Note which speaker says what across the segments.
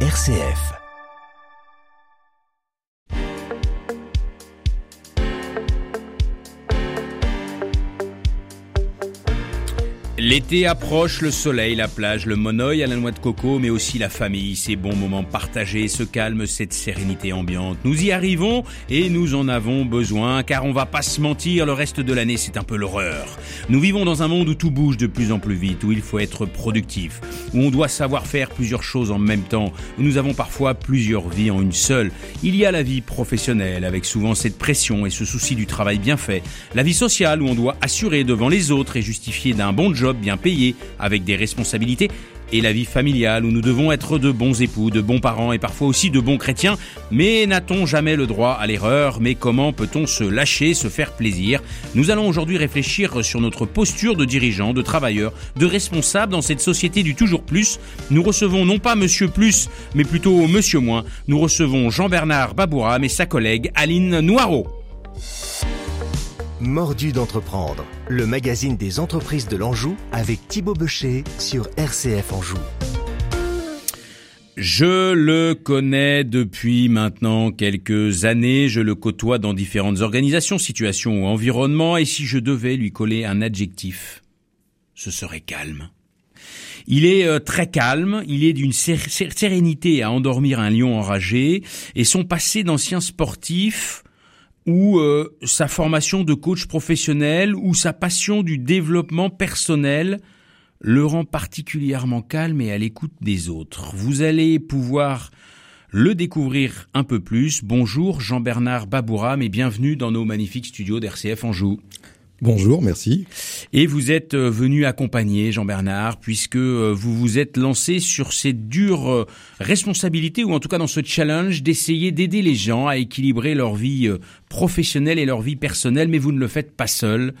Speaker 1: RCF.
Speaker 2: L'été approche, le soleil, la plage, le monoeil à la noix de coco, mais aussi la famille, ces bons moments partagés, ce calme, cette sérénité ambiante. Nous y arrivons et nous en avons besoin, car on va pas se mentir, le reste de l'année c'est un peu l'horreur. Nous vivons dans un monde où tout bouge de plus en plus vite, où il faut être productif, où on doit savoir faire plusieurs choses en même temps, où nous avons parfois plusieurs vies en une seule. Il y a la vie professionnelle, avec souvent cette pression et ce souci du travail bien fait, la vie sociale où on doit assurer devant les autres et justifier d'un bon job bien payé, avec des responsabilités, et la vie familiale où nous devons être de bons époux, de bons parents et parfois aussi de bons chrétiens. Mais n'a-t-on jamais le droit à l'erreur? Mais comment peut-on se lâcher, se faire plaisir? Nous allons aujourd'hui réfléchir sur notre posture de dirigeant, de travailleur, de responsable dans cette société du toujours plus. Nous recevons non pas Monsieur Plus, mais plutôt Monsieur Moins. Nous recevons Jean-Bernard Babouram et sa collègue Aline Noireau.
Speaker 1: Mordu d'entreprendre, le magazine des entreprises de l'Anjou avec Thibaut Becher sur RCF Anjou.
Speaker 2: Je le connais depuis maintenant quelques années, je le côtoie dans différentes organisations, situations ou environnements, et si je devais lui coller un adjectif, ce serait calme. Il est euh, très calme, il est d'une sérénité à endormir un lion enragé, et son passé d'ancien sportif ou euh, sa formation de coach professionnel ou sa passion du développement personnel le rend particulièrement calme et à l'écoute des autres. Vous allez pouvoir le découvrir un peu plus. Bonjour Jean-Bernard Babouram et bienvenue dans nos magnifiques studios d'RCF Anjou.
Speaker 3: Bonjour, merci.
Speaker 2: Et vous êtes euh, venu accompagner Jean-Bernard puisque euh, vous vous êtes lancé sur cette dure euh, responsabilité ou en tout cas dans ce challenge d'essayer d'aider les gens à équilibrer leur vie professionnelle et leur vie personnelle, mais vous ne le faites pas seul.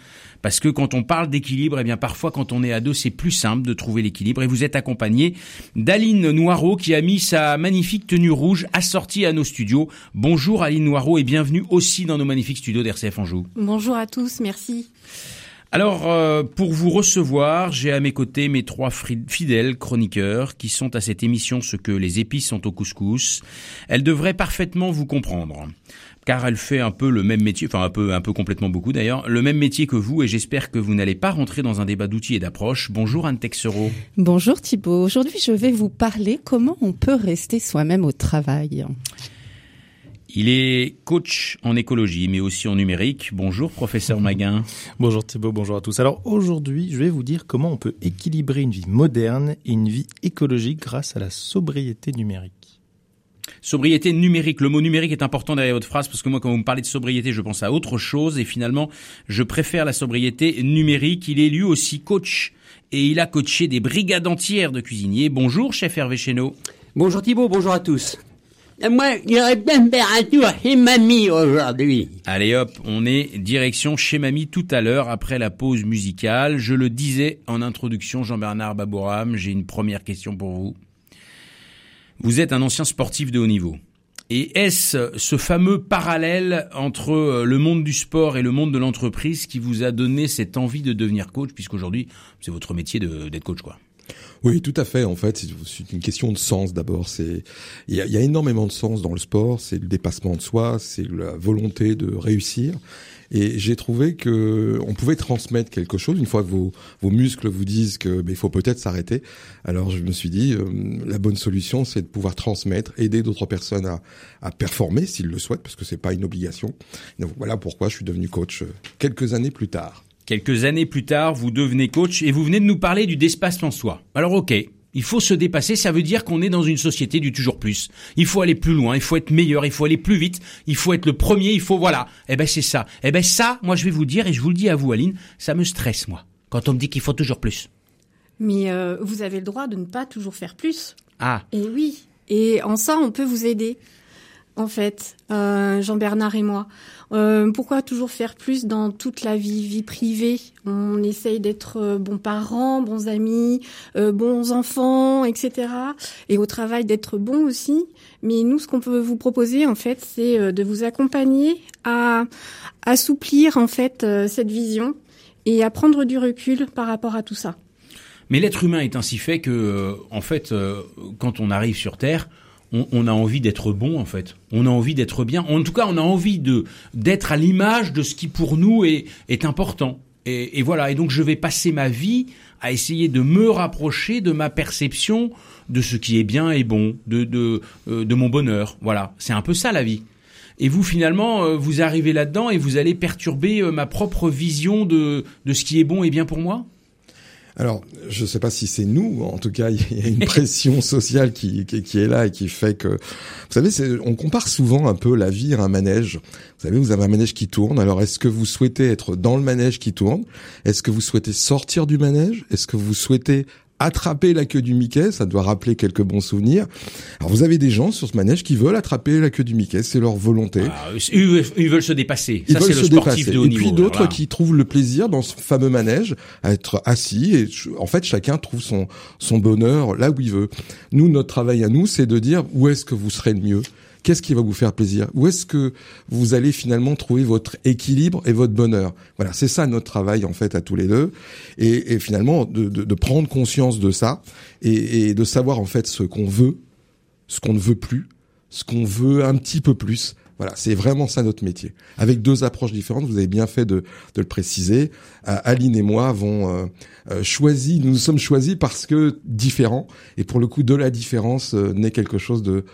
Speaker 2: Parce que quand on parle d'équilibre, eh bien parfois quand on est à deux, c'est plus simple de trouver l'équilibre. Et vous êtes accompagné d'Aline Noireau qui a mis sa magnifique tenue rouge assortie à nos studios. Bonjour Aline Noireau et bienvenue aussi dans nos magnifiques studios d'RCF Anjou.
Speaker 4: Bonjour à tous, merci.
Speaker 2: Alors, euh, pour vous recevoir, j'ai à mes côtés mes trois fidèles chroniqueurs qui sont à cette émission ce que les épices sont au couscous. Elles devraient parfaitement vous comprendre car elle fait un peu le même métier, enfin un peu, un peu complètement beaucoup d'ailleurs, le même métier que vous et j'espère que vous n'allez pas rentrer dans un débat d'outils et d'approches. Bonjour Anne Texero.
Speaker 4: Bonjour Thibault. Aujourd'hui, je vais vous parler comment on peut rester soi-même au travail.
Speaker 2: Il est coach en écologie, mais aussi en numérique. Bonjour, professeur Maguin.
Speaker 5: Bonjour Thibault, bonjour à tous. Alors aujourd'hui, je vais vous dire comment on peut équilibrer une vie moderne et une vie écologique grâce à la sobriété numérique.
Speaker 2: Sobriété numérique. Le mot numérique est important derrière votre phrase parce que moi, quand vous me parlez de sobriété, je pense à autre chose et finalement, je préfère la sobriété numérique. Il est lui aussi coach et il a coaché des brigades entières de cuisiniers. Bonjour, chef Hervé Chéneau.
Speaker 6: Bonjour Thibault, bonjour à tous. Moi, un tour chez Mamie aujourd'hui.
Speaker 2: Allez hop, on est direction chez Mamie tout à l'heure après la pause musicale. Je le disais en introduction, Jean-Bernard Babouram, j'ai une première question pour vous. Vous êtes un ancien sportif de haut niveau. Et est-ce ce fameux parallèle entre euh, le monde du sport et le monde de l'entreprise qui vous a donné cette envie de devenir coach, puisqu'aujourd'hui, c'est votre métier d'être coach, quoi?
Speaker 3: Oui, tout à fait. En fait, c'est une question de sens d'abord. C'est il y a, énormément de sens dans le sport. C'est le dépassement de soi, c'est la volonté de réussir. Et j'ai trouvé que on pouvait transmettre quelque chose une fois que vos, muscles vous disent que il faut peut-être s'arrêter. Alors je me suis dit euh, la bonne solution c'est de pouvoir transmettre, aider d'autres personnes à, à performer s'ils le souhaitent parce que c'est pas une obligation. Voilà pourquoi je suis devenu coach euh, quelques années plus tard.
Speaker 2: Quelques années plus tard, vous devenez coach et vous venez de nous parler du dépassement soi. Alors ok, il faut se dépasser, ça veut dire qu'on est dans une société du toujours plus. Il faut aller plus loin, il faut être meilleur, il faut aller plus vite, il faut être le premier, il faut voilà. Eh ben c'est ça. Eh ben ça, moi je vais vous dire et je vous le dis à vous Aline, ça me stresse moi quand on me dit qu'il faut toujours plus.
Speaker 4: Mais euh, vous avez le droit de ne pas toujours faire plus.
Speaker 2: Ah.
Speaker 4: Et oui. Et en ça, on peut vous aider en fait, euh, Jean-Bernard et moi. Euh, pourquoi toujours faire plus dans toute la vie, vie privée? On essaye d'être euh, bons parents, bons amis, bons enfants, etc. Et au travail d'être bons aussi. Mais nous, ce qu'on peut vous proposer, en fait, c'est de vous accompagner à assouplir en fait cette vision et à prendre du recul par rapport à tout ça.
Speaker 2: Mais l'être humain est ainsi fait que, en fait, quand on arrive sur Terre, on, a envie d'être bon en fait. On a envie d'être bien. En tout cas, on a envie de d'être à l'image de ce qui pour nous est, important. Et, voilà. Et donc, je vais passer ma vie à essayer de me rapprocher de ma perception de ce qui est bien et bon, de de, euh, mon bonheur. Voilà. C'est un peu ça la vie. Et vous, finalement, euh, vous arrivez là-dedans et vous allez perturber euh, ma propre vision de, de ce qui est bon et bien pour moi?
Speaker 3: Alors, je ne sais pas si c'est nous, en tout cas, il y a une pression sociale qui, qui, est là et qui fait que, vous savez, on compare souvent un peu la vie à un manège. Vous savez, vous avez un manège qui tourne. Alors, est-ce que vous souhaitez être dans le manège qui tourne? Est-ce que vous souhaitez sortir du manège? Est-ce que vous souhaitez attraper la queue du Mickey, ça doit rappeler quelques bons souvenirs. Alors vous avez des gens sur ce manège qui veulent attraper la queue du Mickey, c'est leur volonté. Ah,
Speaker 2: ils, veulent se dépasser. Ils ça, veulent se dépasser.
Speaker 3: et puis d'autres qui trouvent le plaisir dans ce fameux manège à être assis et en fait chacun trouve son son bonheur là où il veut. Nous notre travail à nous c'est de dire où est-ce que vous serez le mieux Qu'est-ce qui va vous faire plaisir? Où est-ce que vous allez finalement trouver votre équilibre et votre bonheur? Voilà, c'est ça notre travail en fait à tous les deux, et, et finalement de, de, de, prendre conscience de ça et, et de savoir en fait ce qu'on veut, ce qu'on ne veut plus, ce qu'on veut un petit peu plus. Voilà, c'est vraiment ça notre métier. Avec deux approches différentes, vous avez bien fait de, de le préciser. Euh, Aline et moi avons euh, euh, choisi, nous nous sommes choisis parce que différents, et pour le coup de la différence euh, naît quelque chose de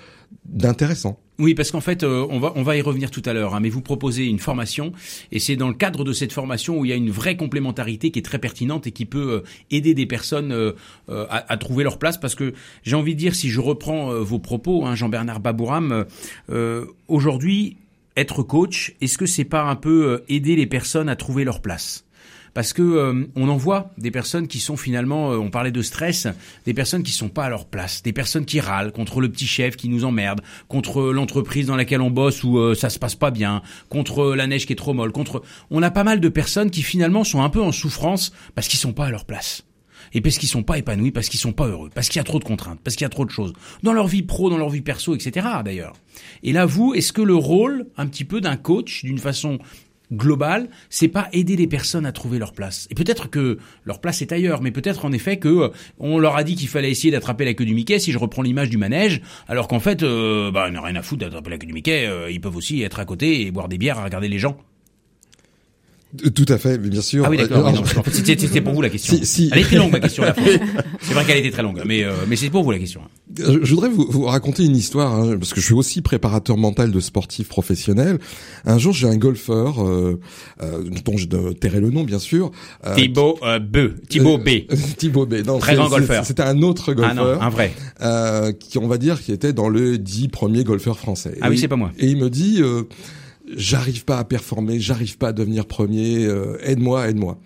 Speaker 3: d'intéressant.
Speaker 2: Oui, parce qu'en fait, euh, on va on va y revenir tout à l'heure. Hein, mais vous proposez une formation, et c'est dans le cadre de cette formation où il y a une vraie complémentarité qui est très pertinente et qui peut euh, aider des personnes euh, à, à, trouver leur place. Parce que j'ai envie de dire, si je reprends vos propos, hein, Jean-Bernard Babouram, aujourd'hui, être coach, est-ce que c'est pas un peu aider les personnes à trouver leur place? Parce que euh, on en voit des personnes qui sont finalement, euh, on parlait de stress, des personnes qui sont pas à leur place, des personnes qui râlent contre le petit chef qui nous emmerde, contre l'entreprise dans laquelle on bosse où euh, ça se passe pas bien, contre la neige qui est trop molle, contre, on a pas mal de personnes qui finalement sont un peu en souffrance parce qu'ils sont pas à leur place et parce qu'ils sont pas épanouis, parce qu'ils sont pas heureux, parce qu'il y a trop de contraintes, parce qu'il y a trop de choses dans leur vie pro, dans leur vie perso, etc. D'ailleurs. Et là, vous, est-ce que le rôle, un petit peu d'un coach, d'une façon global, c'est pas aider les personnes à trouver leur place. Et peut-être que leur place est ailleurs, mais peut-être en effet que euh, on leur a dit qu'il fallait essayer d'attraper la queue du Mickey. Si je reprends l'image du manège, alors qu'en fait, euh, bah, on n'a rien à foutre d'attraper la queue du Mickey. Euh, ils peuvent aussi être à côté et boire des bières à regarder les gens.
Speaker 3: Tout à fait, bien sûr.
Speaker 2: Ah oui, d'accord. Euh, c'était pour vous la question. Si, si. Elle est très longue ma question. C'est vrai qu'elle était très longue, mais euh, mais c'est pour vous la question.
Speaker 3: Je voudrais vous, vous raconter une histoire hein, parce que je suis aussi préparateur mental de sportifs professionnels. Un jour, j'ai un golfeur euh, euh, dont je tairai le nom, bien sûr.
Speaker 2: Euh, Thibaut euh, B. Thibaut B.
Speaker 3: Thibaut B.
Speaker 2: Non, très grand golfeur.
Speaker 3: C'était un autre golfeur. Ah
Speaker 2: non, un vrai.
Speaker 3: qui, on va dire, qui était dans le dix premiers golfeurs français.
Speaker 2: Ah oui, c'est pas moi.
Speaker 3: Et il me dit j'arrive pas à performer, j'arrive pas à devenir premier, euh, aide-moi, aide-moi.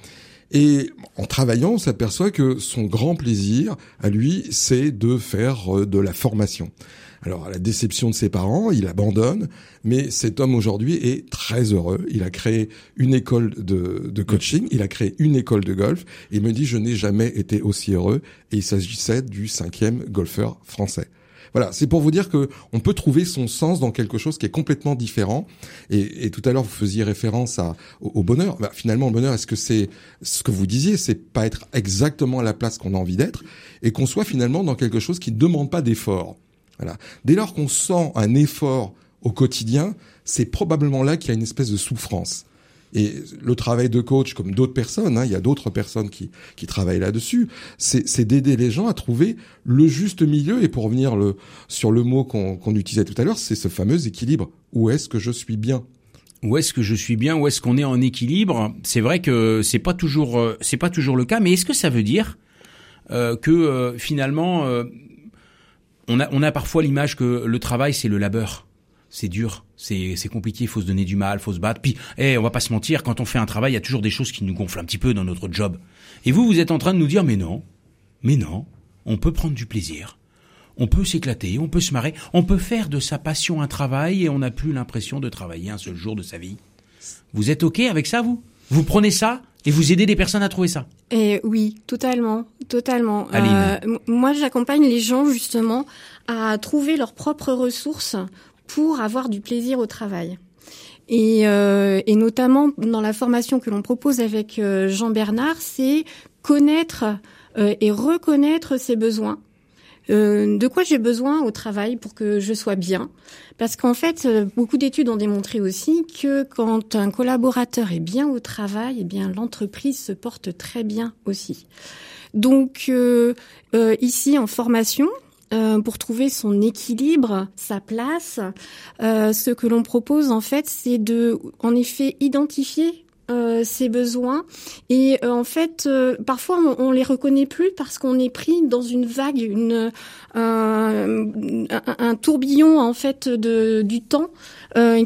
Speaker 3: Et en travaillant, on s'aperçoit que son grand plaisir à lui, c'est de faire euh, de la formation. Alors, à la déception de ses parents, il abandonne, mais cet homme aujourd'hui est très heureux. Il a créé une école de, coaching, il a créé une école de golf, il me dit, je n'ai jamais été aussi heureux, et il s'agissait du cinquième golfeur français. Voilà, c'est pour vous dire que on peut trouver son sens dans quelque chose qui est complètement différent. Et, tout à l'heure, vous faisiez référence à, au, bonheur. Bah, finalement, le bonheur, est-ce que c'est ce que vous disiez, c'est pas être exactement à la place qu'on a envie d'être, et qu'on soit finalement dans quelque chose qui ne demande pas d'effort. Voilà. Dès lors qu'on sent un effort au quotidien, c'est probablement là qu'il y a une espèce de souffrance. Et le travail de coach, comme d'autres personnes, hein, il y a d'autres personnes qui, qui travaillent là-dessus, c'est d'aider les gens à trouver le juste milieu. Et pour revenir le, sur le mot qu'on qu'on utilisait tout à l'heure, c'est ce fameux équilibre. Où est-ce que je suis bien?
Speaker 2: Où est-ce que je suis bien, où est-ce qu'on est en équilibre? C'est vrai que c'est pas toujours euh, c'est pas toujours le cas, mais est-ce que ça veut dire euh, que euh, finalement euh, on a on a parfois l'image que le travail c'est le labeur? C'est dur, c'est c'est compliqué, faut se donner du mal, faut se battre. Puis, eh, on va pas se mentir, quand on fait un travail, il y a toujours des choses qui nous gonflent un petit peu dans notre job. Et vous, vous êtes en train de nous dire, mais non, mais non, on peut prendre du plaisir, on peut s'éclater, on peut se marrer, on peut faire de sa passion un travail et on n'a plus l'impression de travailler un seul jour de sa vie. Vous êtes ok avec ça, vous? Vous prenez ça et vous aidez des personnes à trouver ça?
Speaker 4: Et oui, totalement, totalement.
Speaker 2: Aline.
Speaker 4: Euh, moi, j'accompagne les gens justement à trouver leurs propres ressources pour avoir du plaisir au travail. Et, euh, et notamment dans la formation que l'on propose avec euh, Jean Bernard, c'est connaître euh, et reconnaître ses besoins, Euh, de quoi j'ai besoin au travail pour que je sois bien? Parce qu'en fait, euh, beaucoup d'études ont démontré aussi que quand un collaborateur est bien au travail, eh bien l'entreprise se porte très bien aussi. Donc euh, ici en formation, pour trouver son équilibre, sa place. ce que l'on propose en fait, c'est de, en effet, identifier euh, ses besoins et euh, en fait euh, parfois on, on, les reconnaît plus parce qu'on est pris dans une vague une un, un, tourbillon en fait de du temps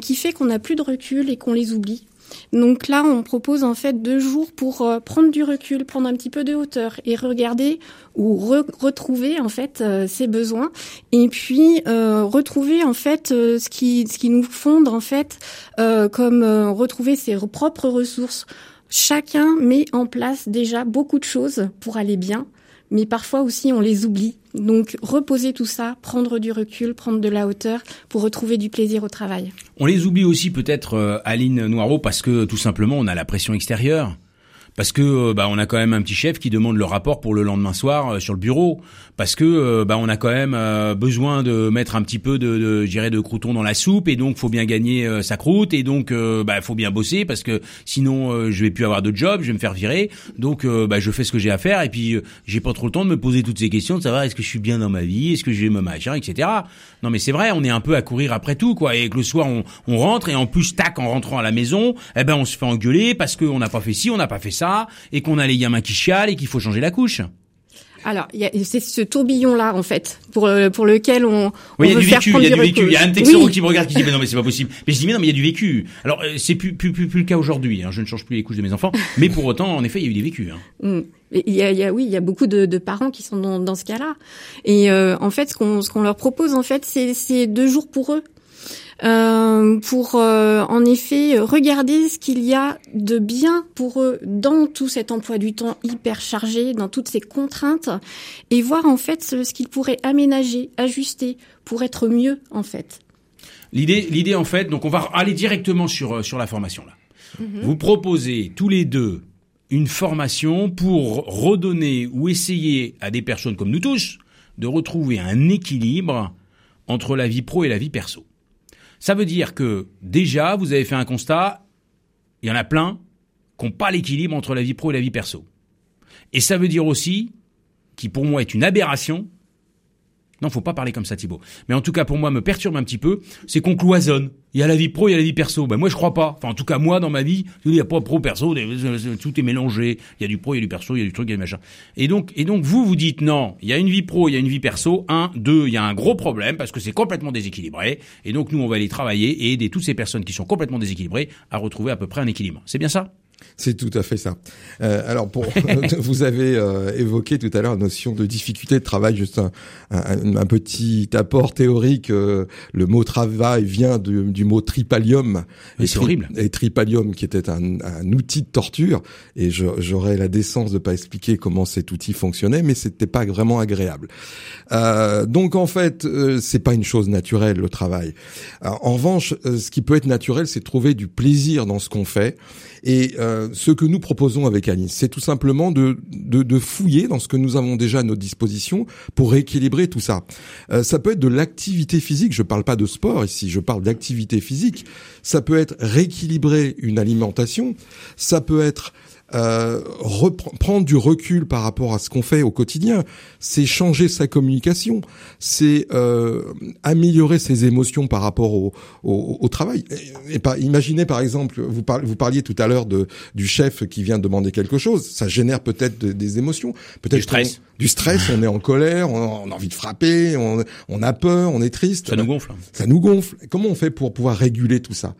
Speaker 4: qui fait qu'on n'a plus de recul et qu'on les oublie donc là, on propose en fait deux jours pour euh, prendre du recul, prendre un petit peu de hauteur et regarder ou retrouver en fait euh, ses besoins et puis euh, retrouver en fait ce qui ce qui nous fonde en fait comme retrouver ses propres ressources. Chacun met en place déjà beaucoup de choses pour aller bien mais parfois aussi on les oublie. Donc reposer tout ça, prendre du recul, prendre de la hauteur pour retrouver du plaisir au travail.
Speaker 2: On les oublie aussi peut-être, euh, Aline Noireau, parce que tout simplement on a la pression extérieure parce que euh, bah on a quand même un petit chef qui demande le rapport pour le lendemain soir euh, sur le bureau. Parce que euh, bah on a quand même besoin de mettre un petit peu de, de de croutons dans la soupe. Et donc faut bien gagner sa croûte. Et donc bah faut bien bosser. Parce que sinon je vais plus avoir de job, je vais me faire virer. Donc bah je fais ce que j'ai à faire. Et puis j'ai pas trop le temps de me poser toutes ces questions de savoir est-ce que je suis bien dans ma vie, est-ce que je vais me machin, etc. Non mais c'est vrai, on est un peu à courir après tout quoi. Et que le soir on, on rentre. Et en plus tac en rentrant à la maison, eh ben on se fait engueuler parce qu'on n'a pas fait ci, on n'a pas fait ça et qu'on a les gamins qui chialent et qu'il faut changer la couche.
Speaker 4: Alors, c'est ce tourbillon-là, en fait, pour euh, pour lequel on,
Speaker 2: oui, y a
Speaker 4: du
Speaker 2: vécu, il y a du vécu. Il y a un texto qui me regarde qui dit mais non mais c'est pas possible. Mais je dis mais non mais il y a du vécu. Alors euh, c'est plus, plus plus plus le cas aujourd'hui. Hein. Je ne change plus les couches de mes enfants, mais pour autant, en effet, il y a eu des vécus. Hein.
Speaker 4: Mm. Il y a, il y a, oui, il y a beaucoup de, de parents qui sont dans, dans ce cas-là. Et euh, en fait, ce qu'on ce qu'on leur propose, en fait, c'est deux jours pour eux. Euh, pour euh, en effet regarder ce qu'il y a de bien pour eux dans tout cet emploi du temps hyper chargé, dans toutes ces contraintes, et voir en fait ce, qu'ils pourraient aménager, ajuster pour être mieux en fait.
Speaker 2: L'idée, l'idée en fait, donc on va aller directement sur euh, sur la formation là. Mhm. Vous proposez tous les deux une formation pour redonner ou essayer à des personnes comme nous tous de retrouver un équilibre entre la vie pro et la vie perso. Ça veut dire que déjà, vous avez fait un constat, il y en a plein qui n'ont pas l'équilibre entre la vie pro et la vie perso. Et ça veut dire aussi, qui pour moi est une aberration, non, faut pas parler comme ça, Thibaut. Mais en tout cas, pour moi, me perturbe un petit peu, c'est qu'on cloisonne. Il y a la vie pro, il y a la vie perso. Ben moi, je crois pas. Enfin, en tout cas, moi, dans ma vie, il n'y a pas pro, perso, tout est mélangé. Il y a du pro, il y a du perso, il y a du truc, il y a du machin. Et donc, et donc, vous vous dites non. Il y a une vie pro, il y a une vie perso. Un, deux, il y a un gros problème parce que c'est complètement déséquilibré. Et donc, nous, on va aller travailler et aider toutes ces personnes qui sont complètement déséquilibrées à retrouver à peu près un équilibre. C'est bien ça?
Speaker 3: C'est tout à fait ça. Euh, alors, pour vous avez euh, évoqué tout à l'heure la notion de difficulté de travail, juste un, un, un petit apport théorique. Euh, le mot travail vient du, du mot tripalium.
Speaker 2: Et c'est horrible.
Speaker 3: Et tripalium, qui était un, un outil de torture. Et j'aurais la décence de pas expliquer comment cet outil fonctionnait, mais c'était pas vraiment agréable. Euh, donc en fait, c'est pas une chose naturelle le travail. en revanche, ce qui peut être naturel, c'est trouver du plaisir dans ce qu'on fait. Et euh, ce que nous proposons avec Alice, c'est tout simplement de, de, de, fouiller dans ce que nous avons déjà à notre disposition pour rééquilibrer tout ça. Euh, ça peut être de l'activité physique, je parle pas de sport ici, je parle d'activité physique. Ça peut être rééquilibrer une alimentation, ça peut être euh, reprendre du recul par rapport à ce qu'on fait au quotidien, c'est changer sa communication, c'est euh, améliorer ses émotions par rapport au, au, au travail. Et, et imaginez par exemple, vous, parliez, vous parliez tout à l'heure de du chef qui vient demander quelque chose, ça génère peut-être des émotions, peut-être
Speaker 2: du stress.
Speaker 3: du stress, on est en colère, on, on a envie de frapper, on, on, a peur, on est triste.
Speaker 2: Ça nous gonfle.
Speaker 3: Ça nous gonfle. Comment on fait pour pouvoir réguler tout ça?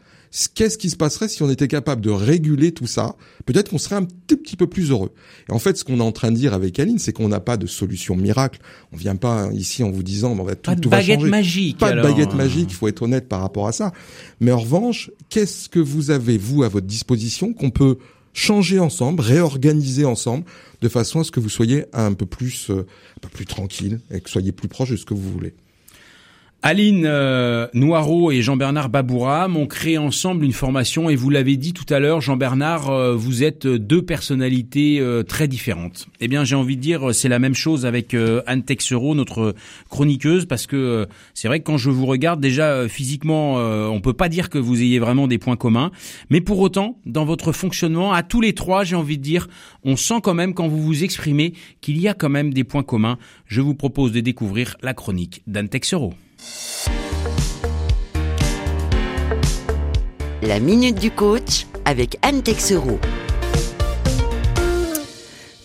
Speaker 3: Qu'est-ce qui se passerait si on était capable de réguler tout ça? Peut-être qu'on serait un tout petit peu plus heureux. Et en fait, ce qu'on est en train de dire avec Aline, c'est qu'on n'a pas de solution miracle. On vient pas ici en vous disant, on va tout,
Speaker 2: pas de
Speaker 3: tout
Speaker 2: baguette
Speaker 3: va changer.
Speaker 2: magique.
Speaker 3: Pas de baguette magique. Il faut être honnête par rapport à ça. Mais en revanche, qu'est-ce que vous avez vous à votre disposition qu'on peut changer ensemble, réorganiser ensemble, de façon à ce que vous soyez un peu plus, euh, un peu plus tranquille et que soyez plus proche de ce que vous voulez?
Speaker 2: Aline euh, Noireau et Jean-Bernard Babouram ont créé ensemble une formation et vous l'avez dit tout à l'heure, Jean-Bernard, euh, vous êtes deux personnalités euh, très différentes. Eh bien, j'ai envie de dire, c'est la même chose avec Anne Texereau, notre chroniqueuse, parce que c'est vrai que quand je vous regarde, déjà physiquement, on peut pas dire que vous ayez vraiment des points communs, mais pour autant, dans votre fonctionnement, à tous les trois, j'ai envie de dire, on sent quand même quand vous vous exprimez qu'il y a quand même des points communs. Je vous propose de découvrir la chronique d'Anne Texereau.
Speaker 7: La minute du coach avec Anne.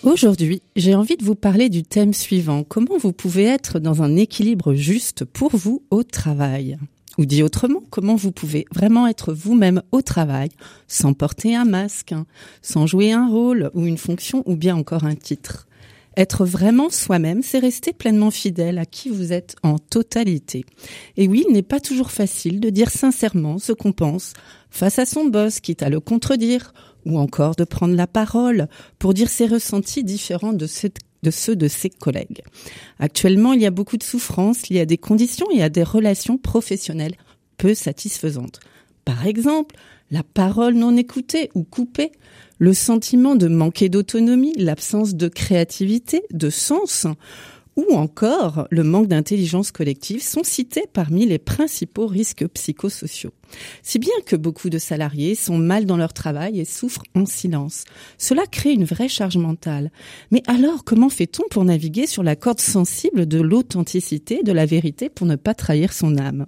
Speaker 8: Aujourd'hui, j'ai envie de vous parler du thème suivant. Comment vous pouvez être dans un équilibre juste pour vous au travail? Ou dit autrement, comment vous pouvez vraiment être vous-même au travail sans porter un masque, hein, sans jouer un rôle ou une fonction ou bien encore un titre? Être vraiment soi-même, c'est rester pleinement fidèle à qui vous êtes en totalité. Et oui, il n'est pas toujours facile de dire sincèrement ce qu'on pense face à son boss, quitte à le contredire, ou encore de prendre la parole pour dire ses ressentis différents de, ceux de ses collègues. Actuellement, il y a beaucoup de souffrances liées à des conditions et à des relations professionnelles peu satisfaisantes. Par exemple, la parole non écoutée ou coupée, le sentiment de manquer d'autonomie, l'absence de créativité, de sens, ou encore le manque d'intelligence collective sont cités parmi les principaux risques psychosociaux. Si bien que beaucoup de salariés sont mal dans leur travail et souffrent en silence. Cela crée une vraie charge mentale. Mais alors, comment fait-on pour naviguer sur la corde sensible de l'authenticité, de la vérité pour ne pas trahir son âme?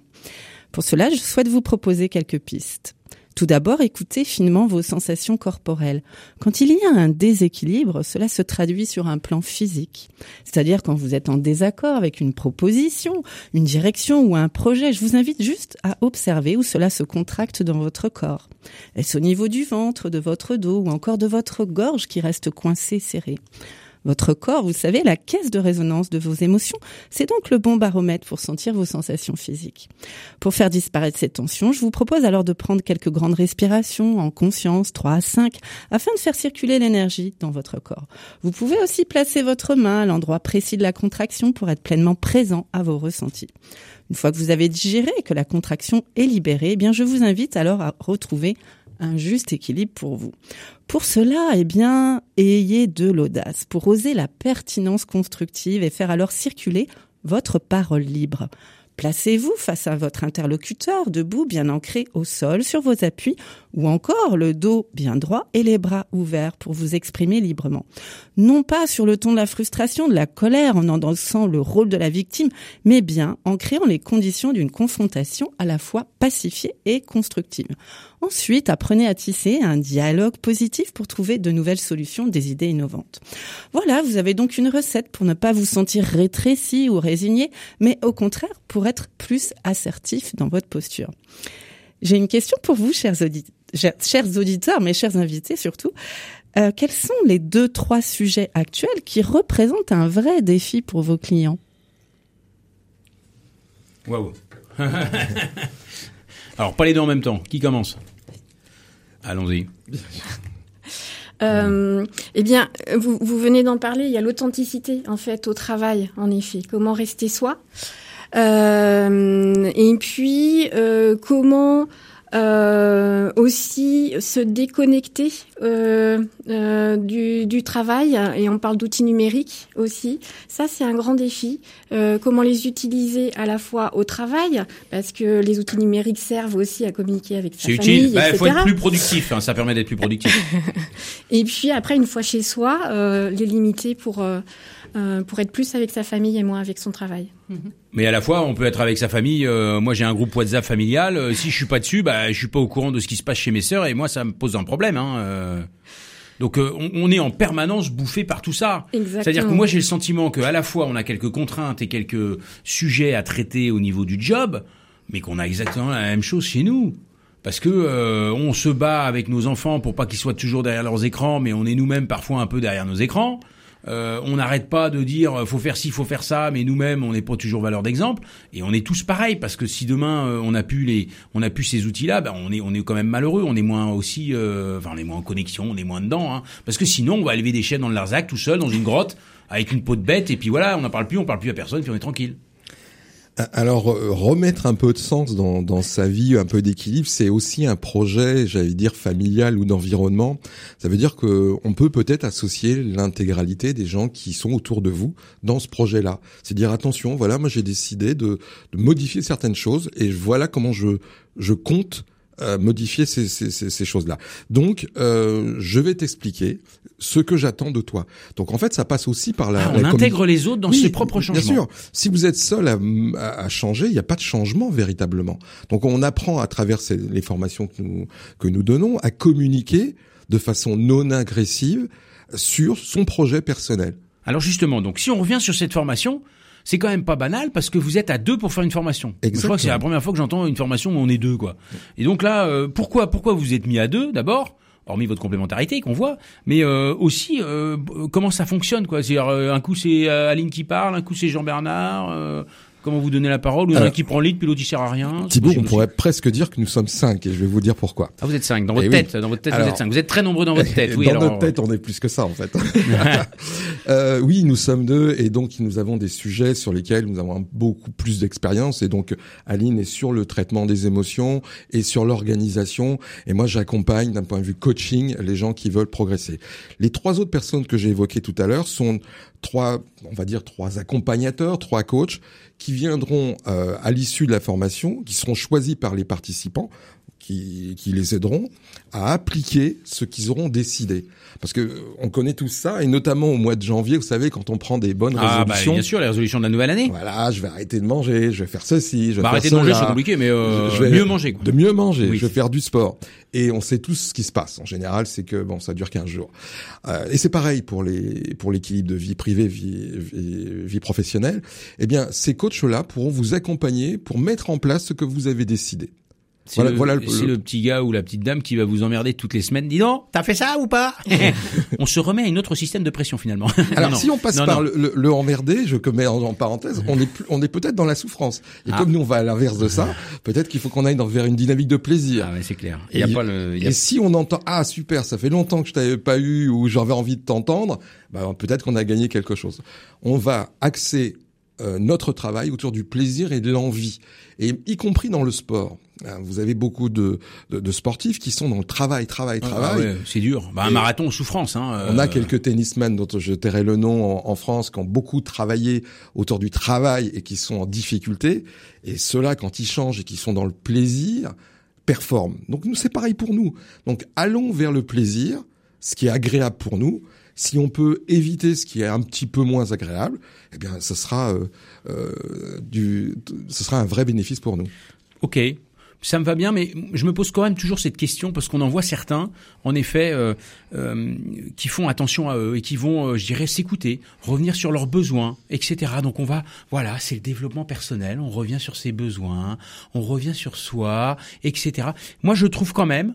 Speaker 8: Pour cela, je souhaite vous proposer quelques pistes. Tout d'abord, écoutez finement vos sensations corporelles. Quand il y a un déséquilibre, cela se traduit sur un plan physique. C'est-à-dire quand vous êtes en désaccord avec une proposition, une direction ou un projet, je vous invite juste à observer où cela se contracte dans votre corps. Est-ce au niveau du ventre, de votre dos ou encore de votre gorge qui reste coincée, serrée votre corps, vous savez, la caisse de résonance de vos émotions, c'est donc le bon baromètre pour sentir vos sensations physiques. Pour faire disparaître ces tensions, je vous propose alors de prendre quelques grandes respirations en conscience, 3 à 5, afin de faire circuler l'énergie dans votre corps. Vous pouvez aussi placer votre main à l'endroit précis de la contraction pour être pleinement présent à vos ressentis. Une fois que vous avez digéré et que la contraction est libérée, eh bien, je vous invite alors à retrouver un juste équilibre pour vous. Pour cela, eh bien, ayez de l'audace pour oser la pertinence constructive et faire alors circuler votre parole libre. Placez-vous face à votre interlocuteur, debout, bien ancré au sol, sur vos appuis, ou encore le dos bien droit et les bras ouverts pour vous exprimer librement. Non pas sur le ton de la frustration, de la colère, en endossant le rôle de la victime, mais bien en créant les conditions d'une confrontation à la fois pacifiée et constructive. Ensuite, apprenez à tisser un dialogue positif pour trouver de nouvelles solutions, des idées innovantes. Voilà, vous avez donc une recette pour ne pas vous sentir rétréci ou résigné, mais au contraire pour être plus assertif dans votre posture. J'ai une question pour vous, chers, auditeurs, mes chers invités surtout. Euh, quels sont les deux, trois sujets actuels qui représentent un vrai défi pour vos clients?
Speaker 2: Waouh Alors, pas les deux en même temps. Qui commence? Allons-y.
Speaker 4: Euh, eh bien, vous, vous venez d'en parler. Il y a l'authenticité en fait au travail, en effet. Comment rester soi? Euh, et puis euh, comment euh, aussi se déconnecter euh, euh, du, du, travail et on parle d'outils numériques aussi. Ça c'est un grand défi. Euh, comment les utiliser à la fois au travail parce que les outils numériques servent aussi à communiquer avec sa famille. C'est utile.
Speaker 2: Bah, il faut être plus productif. Hein, ça permet d'être plus productif.
Speaker 4: et puis après une fois chez soi, euh, les limiter pour euh, pour être plus avec sa famille et moins avec son travail.
Speaker 2: Mhm. Mais à la fois, on peut être avec sa famille. Euh, moi, j'ai un groupe WhatsApp familial. Euh, si je suis pas dessus, bah, je suis pas au courant de ce qui se passe chez mes sœurs et moi, ça me pose un problème. Hein, donc, on, on, est en permanence bouffé par tout ça. C'est-à-dire que moi, j'ai le sentiment que à la fois, on a quelques contraintes et quelques sujets à traiter au niveau du job, mais qu'on a exactement la même chose chez nous parce que on se bat avec nos enfants pour pas qu'ils soient toujours derrière leurs écrans, mais on est nous-mêmes parfois un peu derrière nos écrans. Euh, on n'arrête pas de dire euh, faut faire ci, faut faire ça, mais nous-mêmes on n'est pas toujours valeur d'exemple. Et on est tous pareils parce que si demain euh, on a pu les, on a pu ces outils-là, ben on est on est quand même malheureux. On est moins aussi, enfin on est moins en connexion, on est moins dedans. Hein. parce que sinon on va élever des chiens dans le Larzac tout seul dans une grotte avec une peau de bête et puis voilà, on n'en parle plus, on parle plus à personne, puis on est tranquille.
Speaker 3: Alors euh, remettre un peu de sens dans, dans sa vie, un peu d'équilibre, c'est aussi un projet, j'allais dire familial ou d'environnement. Ça veut dire que on peut peut-être associer l'intégralité des gens qui sont autour de vous dans ce projet-là. C'est dire attention, voilà, moi j'ai décidé de, de modifier certaines choses et voilà comment je je compte euh, modifier ces, ces, ces, ces choses-là. Donc, euh, je vais t'expliquer ce que j'attends de toi. Donc, en fait, ça passe aussi par la.
Speaker 2: Ah, on
Speaker 3: la
Speaker 2: intègre les autres dans
Speaker 3: Oui,
Speaker 2: ses propres changements.
Speaker 3: Bien sûr. Si vous êtes seul à, à- à changer, il n'y a pas de changement véritablement. Donc, on apprend à travers ces- les formations que nous que nous donnons à communiquer de façon non agressive sur son projet personnel.
Speaker 2: Alors justement, donc si on revient sur cette formation, c'est quand même pas banal parce que vous êtes à deux pour faire une formation. Je crois que c'est la
Speaker 3: Exactement.
Speaker 2: première fois que j'entends une formation où on est deux, quoi. Et donc là, euh, pourquoi, pourquoi vous êtes mis à deux d'abord Hormis votre complémentarité qu'on voit, mais euh, aussi euh, comment ça fonctionne quoi? C'est-à-dire euh, un coup c'est euh, Aline qui parle, un coup c'est Jean Bernard. Euh, comment vous donnez la parole? Ou il y en a un
Speaker 3: Alors,
Speaker 2: qui prend le lead, puis l'autre il sert à rien.
Speaker 3: Thibaut, on pourrait presque dire que nous sommes cinq et je vais vous dire pourquoi.
Speaker 2: Ah vous êtes cinq dans votre
Speaker 3: Eh oui.
Speaker 2: tête, dans votre tête vous êtes cinq. Vous êtes très nombreux dans votre tête. Oui,
Speaker 3: dans
Speaker 2: alors,
Speaker 3: notre tête, on est plus que ça en fait. Euh, oui, nous sommes deux et donc nous avons des sujets sur lesquels nous avons beaucoup plus d'expérience et donc Aline est sur le traitement des émotions et sur l'organisation et moi j'accompagne d'un point de vue coaching les gens qui veulent progresser. Les trois autres personnes que j'ai évoquées tout à l'heure sont trois, on va dire trois accompagnateurs, trois coachs qui viendront euh, à l'issue de la formation, qui seront choisis par les participants qui, qui les aideront à appliquer ce qu'ils auront décidé. Parce que euh, on connaît tout ça, et notamment au mois de janvier, vous savez, quand on prend des bonnes
Speaker 2: ah bah
Speaker 3: résolutions.
Speaker 2: bien sûr les résolutions de la nouvelle année.
Speaker 3: Voilà, je vais arrêter de manger, je vais faire ceci, je vais
Speaker 2: Bah,
Speaker 3: faire
Speaker 2: arrêter de manger c'est compliqué, mais euh,
Speaker 3: Je vais-
Speaker 2: mieux manger quoi.
Speaker 3: De mieux manger,
Speaker 2: Oui.
Speaker 3: je vais faire du sport. Et on sait tous ce qui se passe. En général, c'est que bon, ça dure 15 jours. Euh, et c'est pareil pour les pour l'équilibre de vie privée, vie, vie, vie professionnelle. Eh bien, ces coachs-là pourront vous accompagner pour mettre en place ce que vous avez décidé.
Speaker 2: C'est
Speaker 3: Voilà-
Speaker 2: le,
Speaker 3: voilà le-
Speaker 2: c'est
Speaker 3: le-
Speaker 2: le petit gars ou la petite dame qui va vous emmerder toutes les semaines. Dis donc, t'as fait ça ou pas? On se remet à un autre système de pression finalement.
Speaker 3: Alors
Speaker 2: Non,
Speaker 3: si on passe
Speaker 2: Non,
Speaker 3: par
Speaker 2: non.
Speaker 3: le, emmerder, je mets en, en parenthèse, on est on est peut-être dans la souffrance. Et
Speaker 2: Ah.
Speaker 3: comme nous on va à l'inverse de ça, peut-être qu'il faut qu'on aille dans, vers une dynamique de plaisir.
Speaker 2: Ah ouais, c'est clair. Il y a
Speaker 3: Et-
Speaker 2: pas le. il y a-
Speaker 3: Et si on entend ah super, ça fait longtemps que je t'avais pas eu ou j'avais envie de t'entendre, bah, peut-être qu'on a gagné quelque chose. On va axer euh, notre travail autour du plaisir et de l'envie, et y compris dans le sport. Hein, Vous avez beaucoup de, de, de sportifs qui sont dans le travail, travail,
Speaker 2: Ah,
Speaker 3: travail.
Speaker 2: ouais, c'est dur. Bah, un
Speaker 3: Et-
Speaker 2: marathon souffrance. Hein,
Speaker 3: On
Speaker 2: euh,
Speaker 3: a quelques tennismen dont je tairai le nom en, en France qui ont beaucoup travaillé autour du travail et qui sont en difficulté. Et ceux-là, quand ils changent et qui sont dans le plaisir, performent. Donc nous, c'est pareil pour nous. Donc allons vers le plaisir, ce qui est agréable pour nous. Si on peut éviter ce qui est un petit peu moins agréable, eh bien, ce sera euh, euh, du, ce sera un vrai bénéfice pour nous.
Speaker 2: Ok. Ça me va bien, mais je me pose quand même toujours cette question parce qu'on en voit certains, en effet, euh, euh, qui font attention à eux et qui vont, euh, je dirais, s'écouter, revenir sur leurs besoins, etc. Donc on va, voilà, c'est le développement personnel. On revient sur ses besoins, on revient sur soi, etc. Moi, je trouve quand même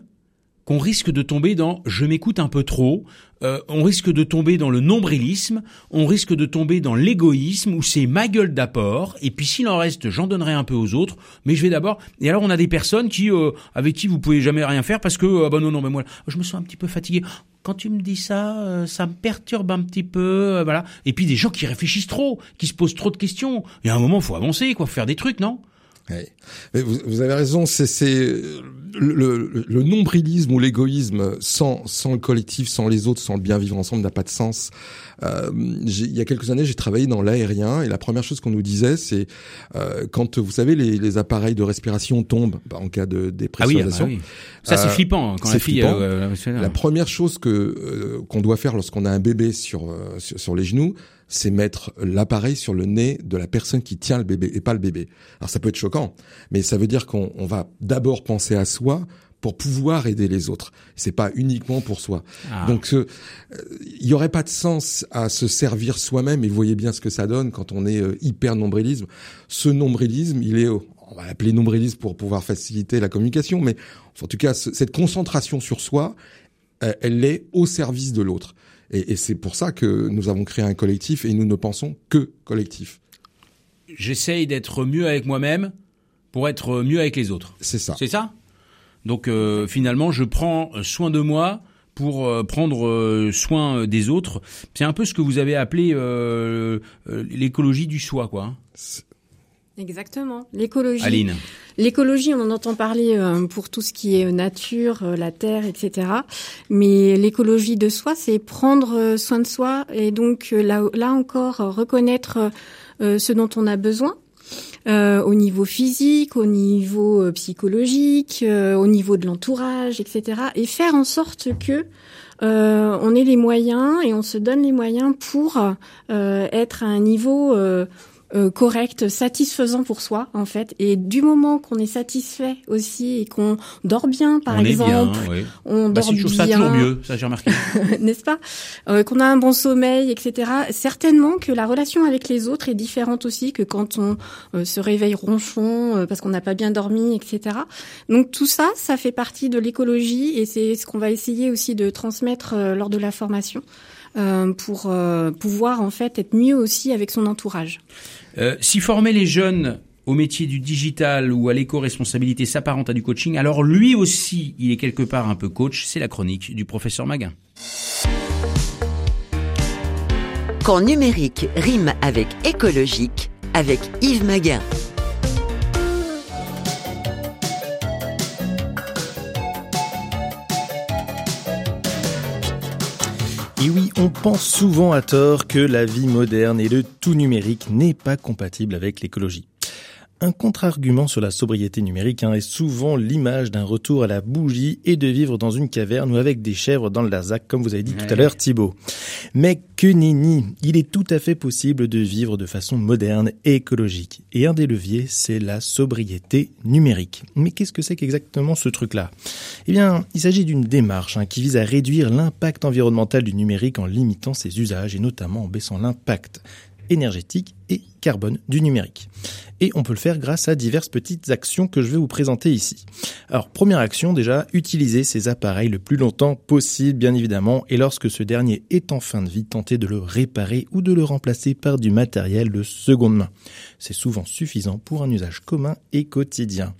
Speaker 2: qu'on risque de tomber dans je m'écoute un peu trop, euh, on risque de tomber dans le nombrilisme, on risque de tomber dans l'égoïsme où c'est ma gueule d'apport et puis s'il en reste j'en donnerai un peu aux autres, mais je vais d'abord et alors on a des personnes qui euh, avec qui vous pouvez jamais rien faire parce que ah bah non non mais moi je me sens un petit peu fatigué. Quand tu me dis ça, euh, ça me perturbe un petit peu, euh, voilà. Et puis des gens qui réfléchissent trop, qui se posent trop de questions. Il y a un moment, faut avancer, quoi, faire des trucs, non?
Speaker 3: Ouais. Mais vous, vous avez raison, c'est le, le, le nombrilisme ou l'égoïsme sans sans le collectif, sans les autres, sans le bien vivre ensemble n'a pas de sens. Euh, il y a quelques années, j'ai travaillé dans l'aérien et la première chose qu'on nous disait, c'est euh, quand vous savez les, les appareils de respiration tombent bah, en cas de
Speaker 2: Ah oui, ah bah
Speaker 3: dépressurisation.
Speaker 2: oui. Ça c'est
Speaker 3: Euh,
Speaker 2: flippant hein, quand la fille. euh, euh,
Speaker 3: La première chose que euh, qu'on doit faire lorsqu'on a un bébé sur, euh, sur sur les genoux, c'est mettre l'appareil sur le nez de la personne qui tient le bébé et pas le bébé. Alors ça peut être choquant, mais ça veut dire qu'on on va d'abord penser à soi pour pouvoir aider les autres. C'est pas uniquement pour soi.
Speaker 2: Ah.
Speaker 3: Donc euh, il y aurait pas de sens à se servir soi-même et vous voyez bien ce que ça donne quand on est euh, hyper nombrilisme. Ce nombrilisme, il est au- on va l'appeler nombrilisme pour pouvoir faciliter la communication, mais en tout cas ce- cette concentration sur soi, euh, elle est au service de l'autre. Et, et c'est pour ça que nous avons créé un collectif et nous ne pensons que collectif.
Speaker 2: j'essaye d'être mieux avec moi-même pour être mieux avec les autres.
Speaker 3: C'est ça.
Speaker 2: C'est ça? Donc euh, finalement, je prends soin de moi pour euh, prendre euh, soin des autres. C'est un peu ce que vous avez appelé euh, euh, l'écologie du soi, quoi.
Speaker 4: Exactement. L'écologie.
Speaker 2: Aline.
Speaker 4: L'écologie, on en entend parler euh, pour tout ce qui est nature, euh, la terre, etc. Mais l'écologie de soi, c'est prendre euh, soin de soi et donc là, là encore reconnaître ce dont on a besoin. au niveau physique, au niveau psychologique, au niveau de l'entourage, etc. Et faire en sorte que on ait les moyens et on se donne les moyens pour être à un niveau euh, correct, satisfaisant pour soi en fait. Et du moment qu'on est satisfait aussi et qu'on dort bien, par
Speaker 2: on
Speaker 4: exemple,
Speaker 2: est bien,
Speaker 4: on
Speaker 2: bah,
Speaker 4: dort
Speaker 2: si,
Speaker 4: bien,
Speaker 2: ça toujours mieux, ça j'ai remarqué.
Speaker 4: n'est-ce pas? Euh, Qu'on a un bon sommeil, etc. Certainement que la relation avec les autres est différente aussi que quand on euh, se réveille ronchon euh, parce qu'on n'a pas bien dormi, etc. Donc tout ça, ça fait partie de l'écologie et c'est ce qu'on va essayer aussi de transmettre lors de la formation. Euh, pour euh, pouvoir en fait être mieux aussi avec son entourage.
Speaker 2: Euh, si former les jeunes au métier du digital ou à l'éco-responsabilité s'apparente à du coaching, alors lui aussi, il est quelque part un peu coach. C'est la chronique du professeur Maguin.
Speaker 7: Quand numérique rime avec écologique, avec Yves Maguin.
Speaker 5: On pense souvent à tort que la vie moderne et le tout numérique n'est pas compatible avec l'écologie. Un contre-argument sur la sobriété numérique hein, est souvent l'image d'un retour à la bougie et de vivre dans une caverne ou avec des chèvres dans le Larzac, comme vous avez dit tout à l'heure Thibault. Mais que nenni, il est tout à fait possible de vivre de façon moderne et écologique. Et un des leviers, c'est la sobriété numérique. Mais qu'est-ce que c'est qu'exactement ce truc-là? Eh bien, il s'agit d'une démarche hein, qui vise à réduire l'impact environnemental du numérique en limitant ses usages et notamment en baissant l'impact énergétique et carbone du numérique. Et on peut le faire grâce à diverses petites actions que je vais vous présenter ici. Alors, première action déjà, utiliser ces appareils le plus longtemps possible, bien évidemment, et lorsque ce dernier est en fin de vie, tenter de le réparer ou de le remplacer par du matériel de seconde main. C'est souvent suffisant pour un usage commun et quotidien.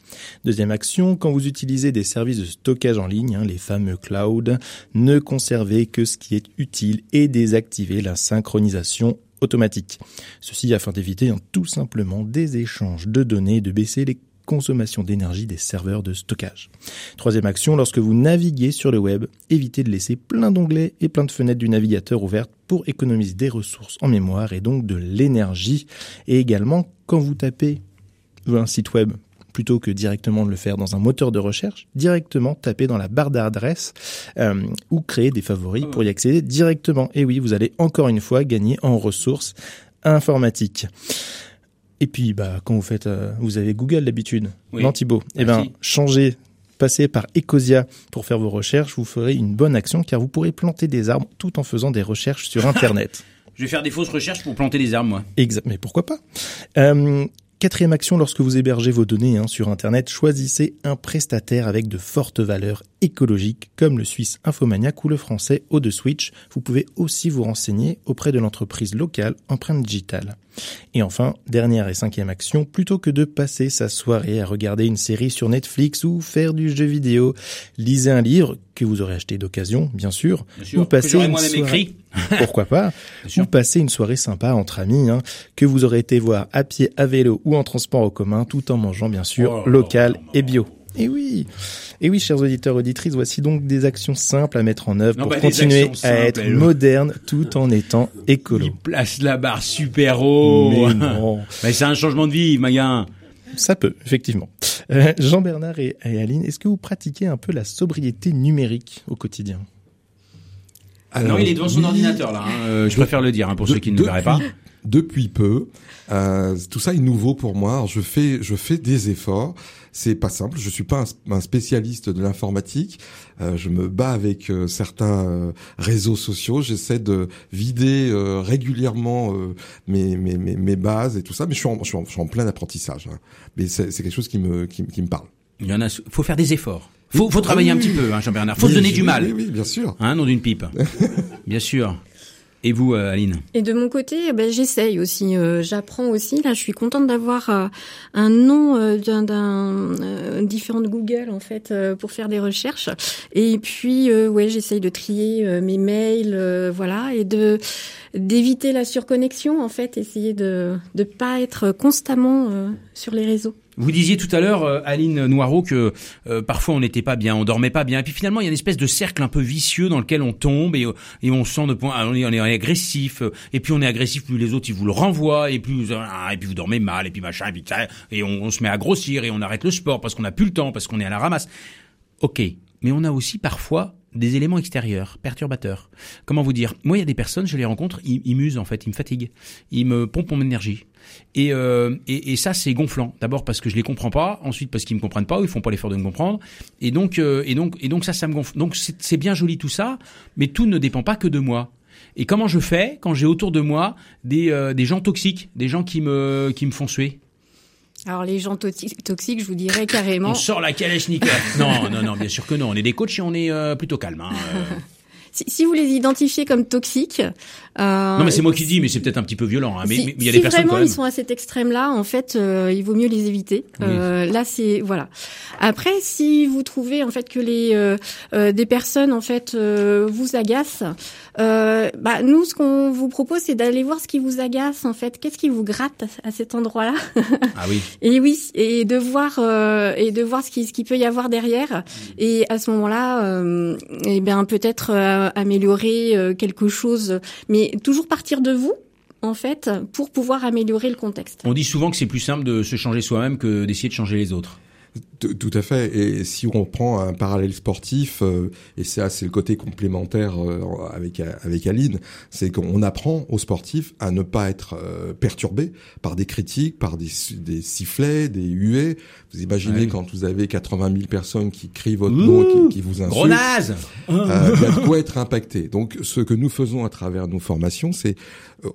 Speaker 5: Deuxième action, quand vous utilisez des services de stockage en ligne, hein, les fameux clouds, ne conservez que ce qui est utile et désactivez la synchronisation automatique. Ceci afin d'éviter tout simplement des échanges de données et de baisser les consommations d'énergie des serveurs de stockage. Troisième action, lorsque vous naviguez sur le web, évitez de laisser plein d'onglets et plein de fenêtres du navigateur ouvertes pour économiser des ressources en mémoire et donc de l'énergie. Et également, quand vous tapez un site web plutôt que directement de le faire dans un moteur de recherche, directement taper dans la barre d'adresse euh, ou créer des favoris pour y accéder directement. Et oui, vous allez encore une fois gagner en ressources informatiques. Et puis, bah, quand vous faites, euh, vous avez Google d'habitude,
Speaker 2: Oui.
Speaker 5: non Thibaut Eh ben, changez, passez par Ecosia pour faire vos recherches. Vous ferez une bonne action car vous pourrez planter des arbres tout en faisant des recherches sur Internet.
Speaker 2: Je vais faire des fausses recherches pour planter des arbres, moi.
Speaker 5: Exact, mais pourquoi pas? Euh, Quatrième action, lorsque vous hébergez vos données hein, sur Internet, choisissez un prestataire avec de fortes valeurs écologiques, comme le suisse Infomaniac ou le français Eau de Switch. Vous pouvez aussi vous renseigner auprès de l'entreprise locale Empreinte Digitale. Et enfin, dernière et cinquième action, plutôt que de passer sa soirée à regarder une série sur Netflix ou faire du jeu vidéo, lisez un livre que vous aurez acheté d'occasion, bien sûr,
Speaker 2: Bien sûr,
Speaker 5: ou
Speaker 2: j'aurais
Speaker 5: une soirée- pourquoi pas, ou passer une soirée sympa entre amis, hein, que vous aurez été voir à pied, à vélo ou en transport en commun, tout en mangeant bien sûr
Speaker 2: Oh
Speaker 5: local
Speaker 2: oh
Speaker 5: et bio. Et oui, et oui, chers auditeurs auditrices, voici donc des actions simples à mettre en œuvre
Speaker 2: Non,
Speaker 5: pour
Speaker 2: bah,
Speaker 5: continuer à être moderne tout en étant écolo.
Speaker 2: Il place la barre super haut.
Speaker 5: Mais non.
Speaker 2: Mais c'est un changement de vie, Maguin.
Speaker 5: Ça peut, effectivement. Euh, Jean-Bernard et, et Aline, est-ce que vous pratiquez un peu la sobriété numérique au quotidien?
Speaker 2: Non, il est devant son
Speaker 3: oui,
Speaker 2: ordinateur là. hein. Euh, je préfère le dire hein, pour
Speaker 3: de-
Speaker 2: ceux qui ne le verraient pas.
Speaker 3: Depuis peu, euh, tout ça est nouveau pour moi. Alors, je fais, je fais des efforts. C'est pas simple. Je suis pas un, un spécialiste de l'informatique. Euh, je me bats avec euh, certains euh, réseaux sociaux. J'essaie de vider euh, régulièrement euh, mes, mes, mes, mes bases et tout ça. Mais je suis en, je suis en, je suis en plein apprentissage. hein. Mais c'est c'est quelque chose qui me, qui, qui me parle.
Speaker 2: Il y en a. Faut faire des efforts. Faut, faut travailler
Speaker 3: Ah
Speaker 2: un petit peu, hein, Jean-Bernard. Faut se donner
Speaker 3: oui,
Speaker 2: du mal.
Speaker 3: Oui, oui, bien sûr.
Speaker 2: Hein, nom d'une pipe. Bien sûr. Et vous, euh, Aline?
Speaker 4: Et de mon côté, eh ben, j'essaye aussi. Euh, J'apprends aussi. Là, je suis contente d'avoir euh, un nom euh, d'un d'un, différent de Google en fait pour faire des recherches. Et puis, ouais, j'essaye de trier mes mails, voilà, et de d'éviter la surconnexion en fait, essayer de de pas être constamment sur les réseaux.
Speaker 2: Vous disiez tout à l'heure, euh, Aline Noireau, que euh, parfois on n'était pas bien, on dormait pas bien, et puis finalement il y a une espèce de cercle un peu vicieux dans lequel on tombe et, et on sent de point, on est, on est agressif, et puis on est agressif plus les autres ils vous le renvoient, et puis et puis vous dormez mal, et puis machin, et puis et on, on se met à grossir et on arrête le sport parce qu'on n'a plus le temps, parce qu'on est à la ramasse. Ok, mais on a aussi parfois des éléments extérieurs, perturbateurs. Comment vous dire? Moi, il y a des personnes, je les rencontre, ils, ils m'usent en fait, ils me fatiguent, ils me pompent mon énergie. Et, euh, et, ça, c'est gonflant. D'abord parce que je les comprends pas, ensuite parce qu'ils me comprennent pas, ou ils font pas l'effort de me comprendre. Et donc, euh, et donc, et donc ça, ça me gonfle. Donc c'est bien joli tout ça, mais tout ne dépend pas que de moi. Et comment je fais quand j'ai autour de moi des, euh, des gens toxiques, des gens qui me, qui me font suer?
Speaker 4: Alors les gens toxiques, je vous dirais carrément. On
Speaker 2: sort la Kalachnikov. non, non, non, bien sûr que non. On est des coachs et on est euh, plutôt calme. Hein,
Speaker 4: si, si, vous les identifiez comme toxiques.
Speaker 2: Euh, non, mais c'est moi qui dis, mais c'est peut-être un petit peu violent. Hein, mais il y a
Speaker 4: des
Speaker 2: personnes
Speaker 4: vraiment ils sont à cet extrême-là, en fait, euh, il vaut mieux les éviter. Euh, là, c'est voilà. Après, si vous trouvez en fait que les euh, euh, des personnes en fait vous agacent, bah nous, ce qu'on vous propose, c'est d'aller voir ce qui vous agace en fait. Qu'est-ce qui vous gratte à, cet endroit-là?
Speaker 2: Ah oui.
Speaker 4: et oui, et de voir et de voir ce qui ce qui peut y avoir derrière. Et à ce moment-là, eh bien peut-être améliorer quelque chose, mais toujours partir de vous en fait, pour pouvoir améliorer le contexte.
Speaker 2: On dit souvent que c'est plus simple de se changer soi-même que d'essayer de changer les autres.
Speaker 3: Tout à fait. Et si on prend un parallèle sportif, euh, et ça c'est le côté complémentaire euh, avec avec Aline, c'est qu'on apprend aux sportifs à ne pas être euh, perturbés par des critiques, par des, des sifflets, des huées. Vous imaginez quand vous avez 80 000 personnes qui crient votre nom, qui, qui vous insultent.
Speaker 2: Gros naze
Speaker 3: euh, il y a de quoi être impacté. Donc ce que nous faisons à travers nos formations, c'est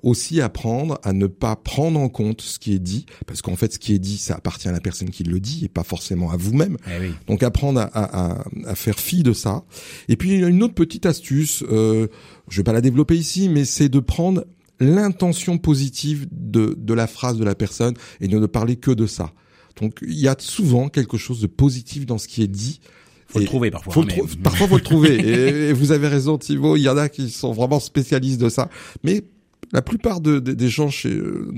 Speaker 3: aussi apprendre à ne pas prendre en compte ce qui est dit, parce qu'en fait ce qui est dit, ça appartient à la personne qui le dit et pas forcément à vous-même.
Speaker 2: Eh
Speaker 3: Donc apprendre à, à, à, faire fi de ça. Et puis il y a une autre petite astuce, euh, je vais pas la développer ici, mais c'est de prendre l'intention positive de, de la phrase de la personne et de ne parler que de ça. Donc il y a souvent quelque chose de positif dans ce qui est dit.
Speaker 2: Faut le trouver parfois.
Speaker 3: Faut le Parfois faut le trouver. et, vous avez raison Thibaut, il y en a qui sont vraiment spécialistes de ça. Mais la plupart de, des gens chez, euh,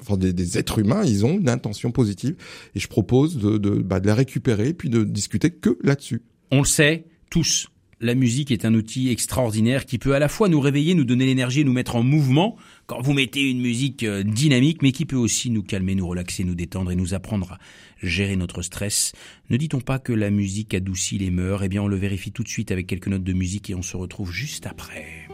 Speaker 3: enfin des, des, êtres humains, ils ont une intention positive et je propose de, de, bah, de la récupérer puis de discuter que là-dessus.
Speaker 2: On le sait tous. La musique est un outil extraordinaire qui peut à la fois nous réveiller, nous donner l'énergie nous mettre en mouvement quand vous mettez une musique euh, dynamique, mais qui peut aussi nous calmer, nous relaxer, nous détendre et nous apprendre à gérer notre stress. Ne dit-on pas que la musique adoucit les mœurs? Eh bien, on le vérifie tout de suite avec quelques notes de musique et on se retrouve juste après.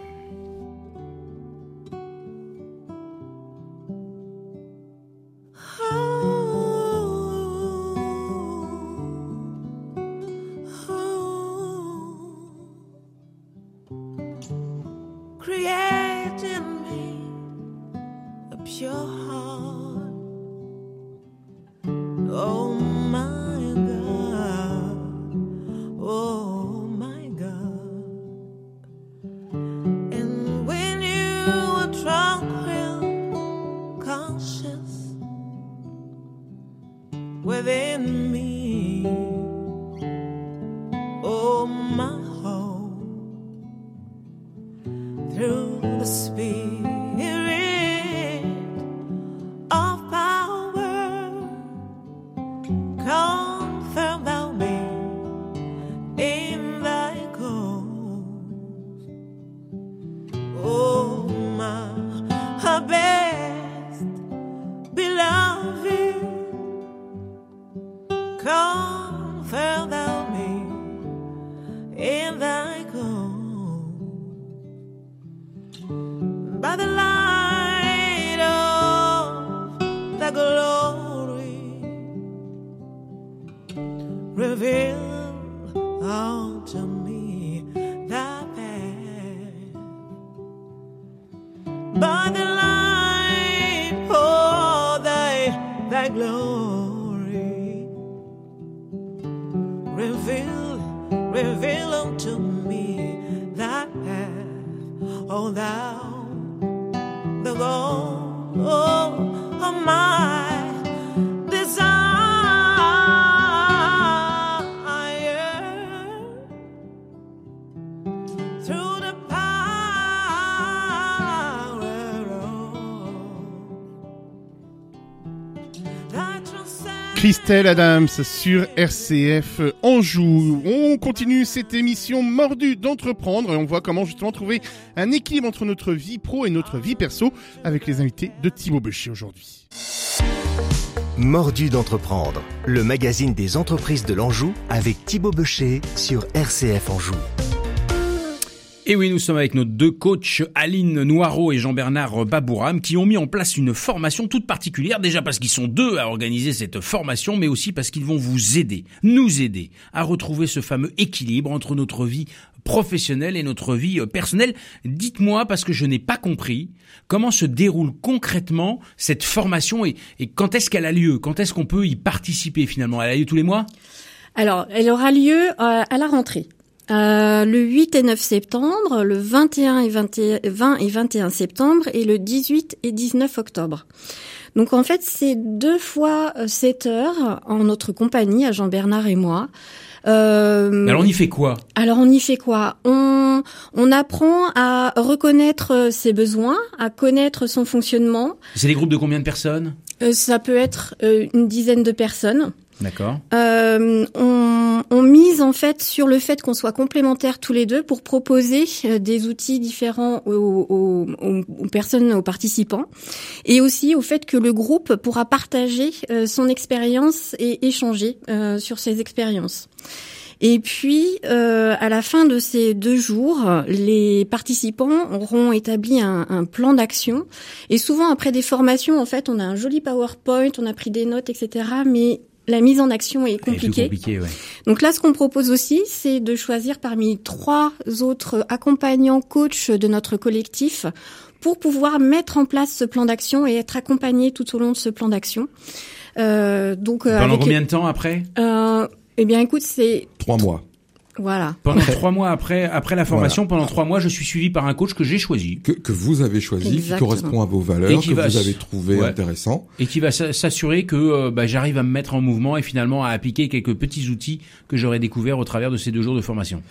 Speaker 9: create in me a pure heart. glory. Reveal, reveal unto me thy path, oh thou, the Lord.
Speaker 10: Christelle Adams sur RCF Anjou. On continue cette émission mordue d'entreprendre et on voit comment justement trouver un équilibre entre notre vie pro et notre vie perso avec les invités de Thibaut Becher aujourd'hui.
Speaker 1: Mordu d'entreprendre, le magazine des entreprises de l'Anjou avec Thibaut Becher sur RCF Anjou.
Speaker 2: Et oui, nous sommes avec nos deux coachs, Aline Noireau et Jean-Bernard Babouram, qui ont mis en place une formation toute particulière, déjà parce qu'ils sont deux à organiser cette formation, mais aussi parce qu'ils vont vous aider, nous aider, à retrouver ce fameux équilibre entre notre vie professionnelle et notre vie euh, personnelle. Dites-moi, parce que je n'ai pas compris, comment se déroule concrètement cette formation et, et quand est-ce qu'elle a lieu? Quand est-ce qu'on peut y participer finalement? Elle a lieu tous les mois?
Speaker 4: Alors, elle aura lieu euh, à la rentrée. Euh, le 8 et 9 septembre, le 21 et 21, 20 et 21 septembre et le 18 et 19 octobre. Donc en fait, c'est deux fois 7 heures en notre compagnie, à Jean-Bernard et moi.
Speaker 2: Euh, alors on y fait quoi?
Speaker 4: Alors on y fait quoi? On, on apprend à reconnaître ses besoins, à connaître son fonctionnement.
Speaker 2: C'est des groupes de combien de personnes?
Speaker 4: Euh, Ça peut être euh, une dizaine de personnes.
Speaker 2: D'accord.
Speaker 4: Euh, on, on mise en fait sur le fait qu'on soit complémentaires tous les deux pour proposer euh, des outils différents aux, aux- aux- personnes, aux participants, et aussi au fait que le groupe pourra partager euh, son expérience et échanger euh, sur ses expériences. Et puis, euh, à la fin de ces deux jours, les participants auront établi un, un plan d'action. Et souvent, après des formations, en fait, on a un joli PowerPoint, on a pris des notes, etc. Mais la mise en action est compliquée.
Speaker 2: compliqué, ouais.
Speaker 4: Donc là, ce qu'on propose aussi, c'est de choisir parmi trois autres accompagnants coachs de notre collectif pour pouvoir mettre en place ce plan d'action et être accompagné tout au long de ce plan d'action. Euh, donc euh,
Speaker 2: Pendant
Speaker 4: avec-
Speaker 2: combien de temps après?
Speaker 4: Euh, Eh bien, écoute, c'est
Speaker 3: Trois mois.
Speaker 4: Voilà.
Speaker 2: Pendant trois mois après, après la formation, pendant trois mois, je suis suivi par un coach que j'ai choisi
Speaker 3: Que, que vous avez choisi, qui correspond à vos valeurs,
Speaker 2: Et qui
Speaker 3: que
Speaker 2: va
Speaker 3: vous avez trouvé
Speaker 2: Ouais.
Speaker 3: intéressant.
Speaker 2: et qui va s'assurer que euh, bah, j'arrive à me mettre en mouvement et finalement à appliquer quelques petits outils que j'aurais découverts au travers de ces deux jours de formation.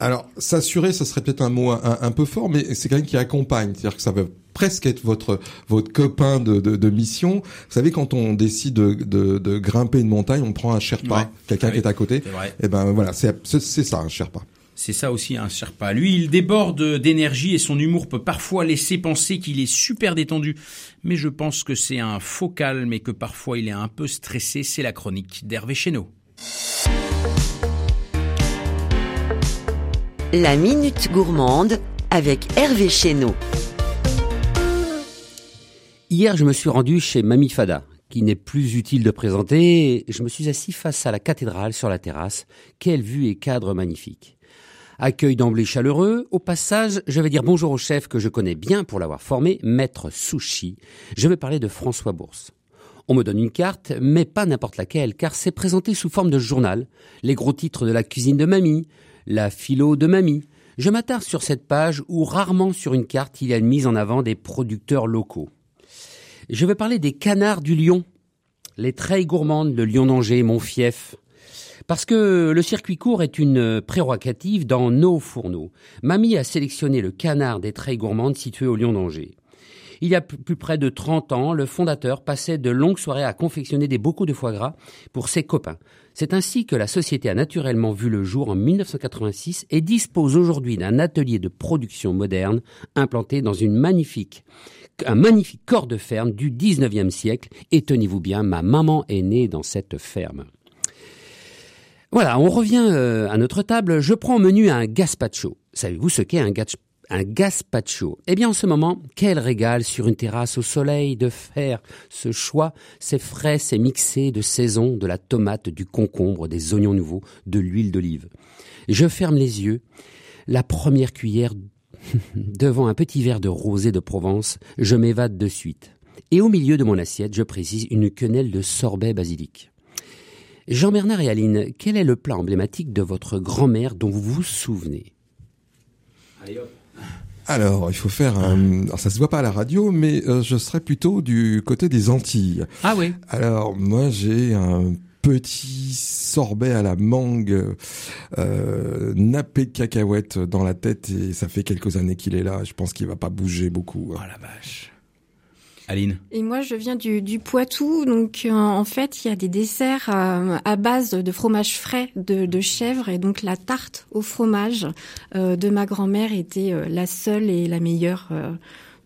Speaker 3: Alors, s'assurer, ce serait peut-être un mot un, un peu fort, mais c'est quelqu'un qui accompagne. C'est-à-dire que ça va presque être votre votre copain de, de, de mission. Vous savez, quand on décide de, de, de grimper une montagne, on prend un Sherpa,
Speaker 2: Ouais.
Speaker 3: quelqu'un
Speaker 2: Ouais.
Speaker 3: qui est à côté. Et ben voilà, c'est c'est c'est ça un Sherpa.
Speaker 2: C'est ça aussi un Sherpa. Lui, il déborde d'énergie et son humour peut parfois laisser penser qu'il est super détendu. Mais je pense que c'est un faux calme et que parfois il est un peu stressé. C'est la chronique d'Hervé Chéneau.
Speaker 7: La Minute Gourmande avec Hervé Chéneau.
Speaker 6: Hier, je me suis rendu chez Mamie Fada, qui n'est plus utile de présenter. Je me suis assis face à la cathédrale sur la terrasse. Quelle vue et cadre magnifique. Accueil d'emblée chaleureux. Au passage, je vais dire bonjour au chef que je connais bien pour l'avoir formé, Maître Sushi. Je vais parler de François Bourse. On me donne une carte, mais pas n'importe laquelle, car c'est présenté sous forme de journal. Les gros titres de la cuisine de mamie, la philo de mamie. Je m'attarde sur cette page où rarement sur une carte il y a une mise en avant des producteurs locaux. Je vais parler des canards du Lion, les treilles gourmandes de Lyon d'Angers, mon fief. Parce que le circuit court est une prérogative dans nos fourneaux. Mamie a sélectionné le canard des treilles gourmandes situé au Lyon d'Angers. Il y a plus près de 30 ans, le fondateur passait de longues soirées à confectionner des bocaux de foie gras pour ses copains. C'est ainsi que la société a naturellement vu le jour en 1986 et dispose aujourd'hui d'un atelier de production moderne implanté dans une magnifique, un magnifique corps de ferme du 19e siècle. Et tenez-vous bien, ma maman est née dans cette ferme. Voilà, on revient euh, à notre table. Je prends au menu un gazpacho. Savez-vous ce qu'est un, gaz- un gazpacho? Eh bien, en ce moment, quel régal sur une terrasse au soleil de faire ce choix. C'est frais, c'est mixé de saison, de la tomate, du concombre, des oignons nouveaux, de l'huile d'olive. Je ferme les yeux. La première cuillère devant un petit verre de rosé de Provence, je m'évade de suite. Et au milieu de mon assiette, je précise une quenelle de sorbet basilic. Jean-Bernard et Aline, quel est le plat emblématique de votre grand-mère dont vous vous souvenez?
Speaker 2: Allez hop.
Speaker 3: Alors, il faut faire un... alors, ça se voit pas à la radio, mais euh, je serais plutôt du côté des Antilles.
Speaker 2: Ah oui.
Speaker 3: Alors, moi, j'ai un petit sorbet à la mangue euh, nappé de cacahuètes dans la tête et ça fait quelques années qu'il est là. Je pense qu'il va pas bouger beaucoup.
Speaker 2: Oh la vache. Aline
Speaker 4: Et moi, je viens du, du Poitou, donc euh, en fait, il y a des desserts euh, à base de fromage frais de, de chèvre, et donc la tarte au fromage euh, de ma grand-mère était euh, la seule et la meilleure euh,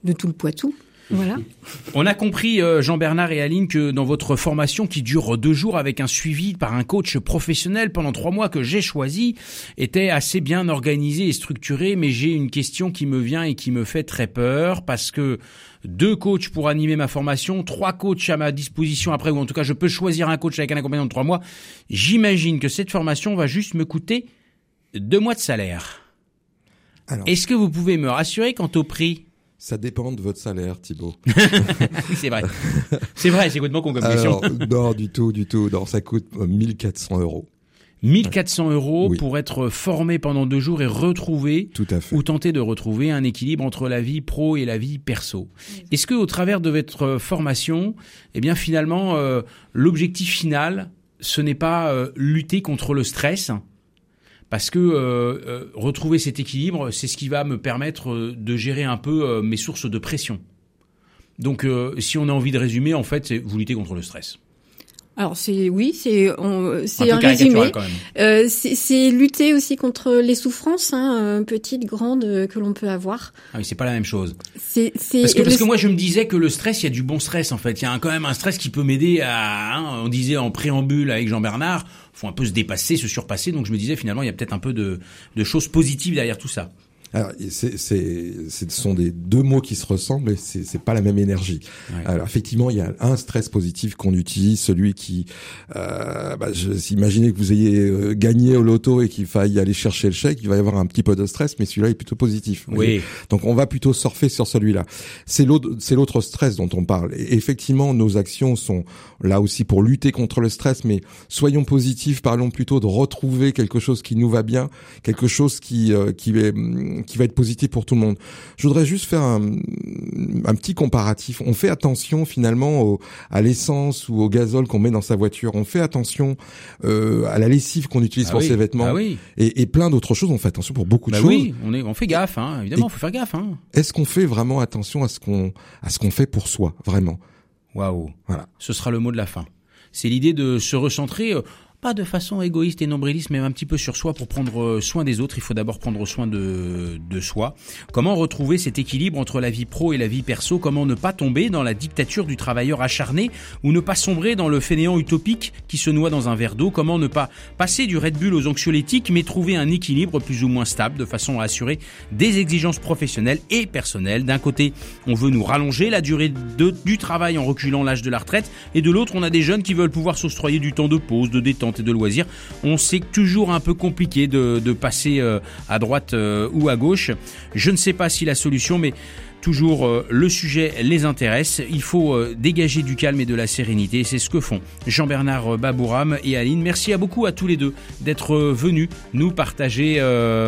Speaker 4: de tout le Poitou. Voilà.
Speaker 2: On a compris, euh, Jean-Bernard et Aline, que dans votre formation qui dure deux jours avec un suivi par un coach professionnel pendant trois mois que j'ai choisi, était assez bien organisé et structuré, mais j'ai une question qui me vient et qui me fait très peur parce que deux coachs pour animer ma formation, trois coachs à ma disposition après, ou en tout cas je peux choisir un coach avec un accompagnement de trois mois. J'imagine que cette formation va juste me coûter deux mois de salaire.
Speaker 3: Alors,
Speaker 2: Est-ce que vous pouvez me rassurer quant au prix?
Speaker 3: Ça dépend de votre salaire, Thibaut.
Speaker 2: Oui, c'est vrai. C'est vrai, c'est complètement con comme question.
Speaker 3: Alors, non, du tout, du tout. Non, ça coûte euh, 1400 euros.
Speaker 2: 1400 euros
Speaker 3: Oui.
Speaker 2: pour être formé pendant deux jours et retrouver
Speaker 3: Tout à fait.
Speaker 2: ou tenter de retrouver un équilibre entre la vie pro et la vie perso. Est-ce que au travers de votre euh, formation, eh bien finalement euh, l'objectif final, ce n'est pas euh, lutter contre le stress parce que euh, euh, retrouver cet équilibre, c'est ce qui va me permettre euh, de gérer un peu euh, mes sources de pression. Donc, euh, si on a envie de résumer, en fait, c'est vous luttez contre le stress.
Speaker 4: Alors c'est oui, c'est c'est
Speaker 2: un
Speaker 4: résumé. Euh, c'est lutter aussi contre les souffrances, hein, petites, grandes, que l'on peut avoir.
Speaker 2: Ah oui, c'est pas la même chose.
Speaker 4: C'est
Speaker 2: Parce que, parce que moi je me disais que le stress, il y a du bon stress en fait. Il y a un- quand même un stress qui peut m'aider à. hein, on disait en préambule avec Jean Bernard, faut un peu se dépasser, se surpasser. Donc je me disais finalement il y a peut-être un peu de, de choses positives derrière tout ça.
Speaker 3: Alors, c'est, c'est, ce sont des deux mots qui se ressemblent et c'est, c'est pas la même énergie.
Speaker 2: Ouais.
Speaker 3: Alors, effectivement, il y a un stress positif qu'on utilise, celui qui, euh, bah, je, imaginez que vous ayez euh, gagné au loto et qu'il faille aller chercher le chèque, il va y avoir un petit peu de stress, mais celui-là est plutôt positif.
Speaker 2: Oui.
Speaker 3: Donc, on va plutôt surfer sur celui-là. C'est l'autre, c'est l'autre stress dont on parle. Et effectivement, nos actions sont là aussi pour lutter contre le stress, mais soyons positifs, parlons plutôt de retrouver quelque chose qui nous va bien, quelque chose qui euh, qui est qui va être positif pour tout le monde. Je voudrais juste faire un, un petit comparatif. On fait attention finalement au, à l'essence ou au gazole qu'on met dans sa voiture. On fait attention euh, à la lessive qu'on utilise
Speaker 2: Ah
Speaker 3: pour
Speaker 2: oui.
Speaker 3: ses vêtements
Speaker 2: Ah oui.
Speaker 3: et, et plein d'autres choses. On fait attention pour beaucoup de
Speaker 2: Bah
Speaker 3: choses.
Speaker 2: oui, on est, on fait gaffe, hein. Évidemment,
Speaker 3: Et-
Speaker 2: faut faire gaffe, hein.
Speaker 3: Est-ce qu'on fait vraiment attention à ce qu'on à ce qu'on fait pour soi vraiment?
Speaker 2: Waouh.
Speaker 3: Voilà.
Speaker 2: Ce sera le mot de la fin. C'est l'idée de se recentrer, euh, pas de façon égoïste et nombriliste, mais un petit peu sur soi pour prendre euh, soin des autres. Il faut d'abord prendre soin de, de soi. Comment retrouver cet équilibre entre la vie pro et la vie perso? Comment ne pas tomber dans la dictature du travailleur acharné ou ne pas sombrer dans le fainéant utopique qui se noie dans un verre d'eau? Comment ne pas passer du Red Bull aux anxiolytiques, mais trouver un équilibre plus ou moins stable de façon à assurer des exigences professionnelles et personnelles? D'un côté, on veut nous rallonger la durée du travail en reculant l'âge de la retraite, et de l'autre, on a des jeunes qui veulent pouvoir s'octroyer du temps de pause, de détente et de loisirs. On sait toujours un peu compliqué de, passer euh, à droite euh, ou à gauche. Je ne sais pas si la solution, mais toujours euh, le sujet les intéresse. Il faut dégager du calme et de la sérénité. C'est ce que font Jean-Bernard Babouram et Aline. Merci à beaucoup à tous les deux d'être venus nous partager,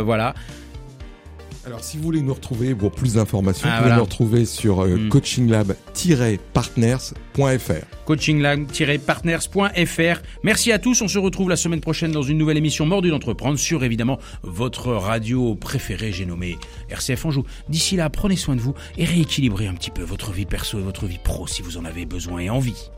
Speaker 2: voilà,
Speaker 3: Alors, si vous voulez nous retrouver pour plus d'informations,
Speaker 2: Ah,
Speaker 3: vous pouvez nous retrouver sur euh,
Speaker 2: Mm.
Speaker 3: coachinglab-partners.fr.
Speaker 2: coachinglab-partners.fr. Merci à tous, on se retrouve la semaine prochaine dans une nouvelle émission Mordu d'entreprendre sur évidemment votre radio préférée, j'ai nommé RCF Anjou. D'ici là, prenez soin de vous et rééquilibrez un petit peu votre vie perso et votre vie pro si vous en avez besoin et envie.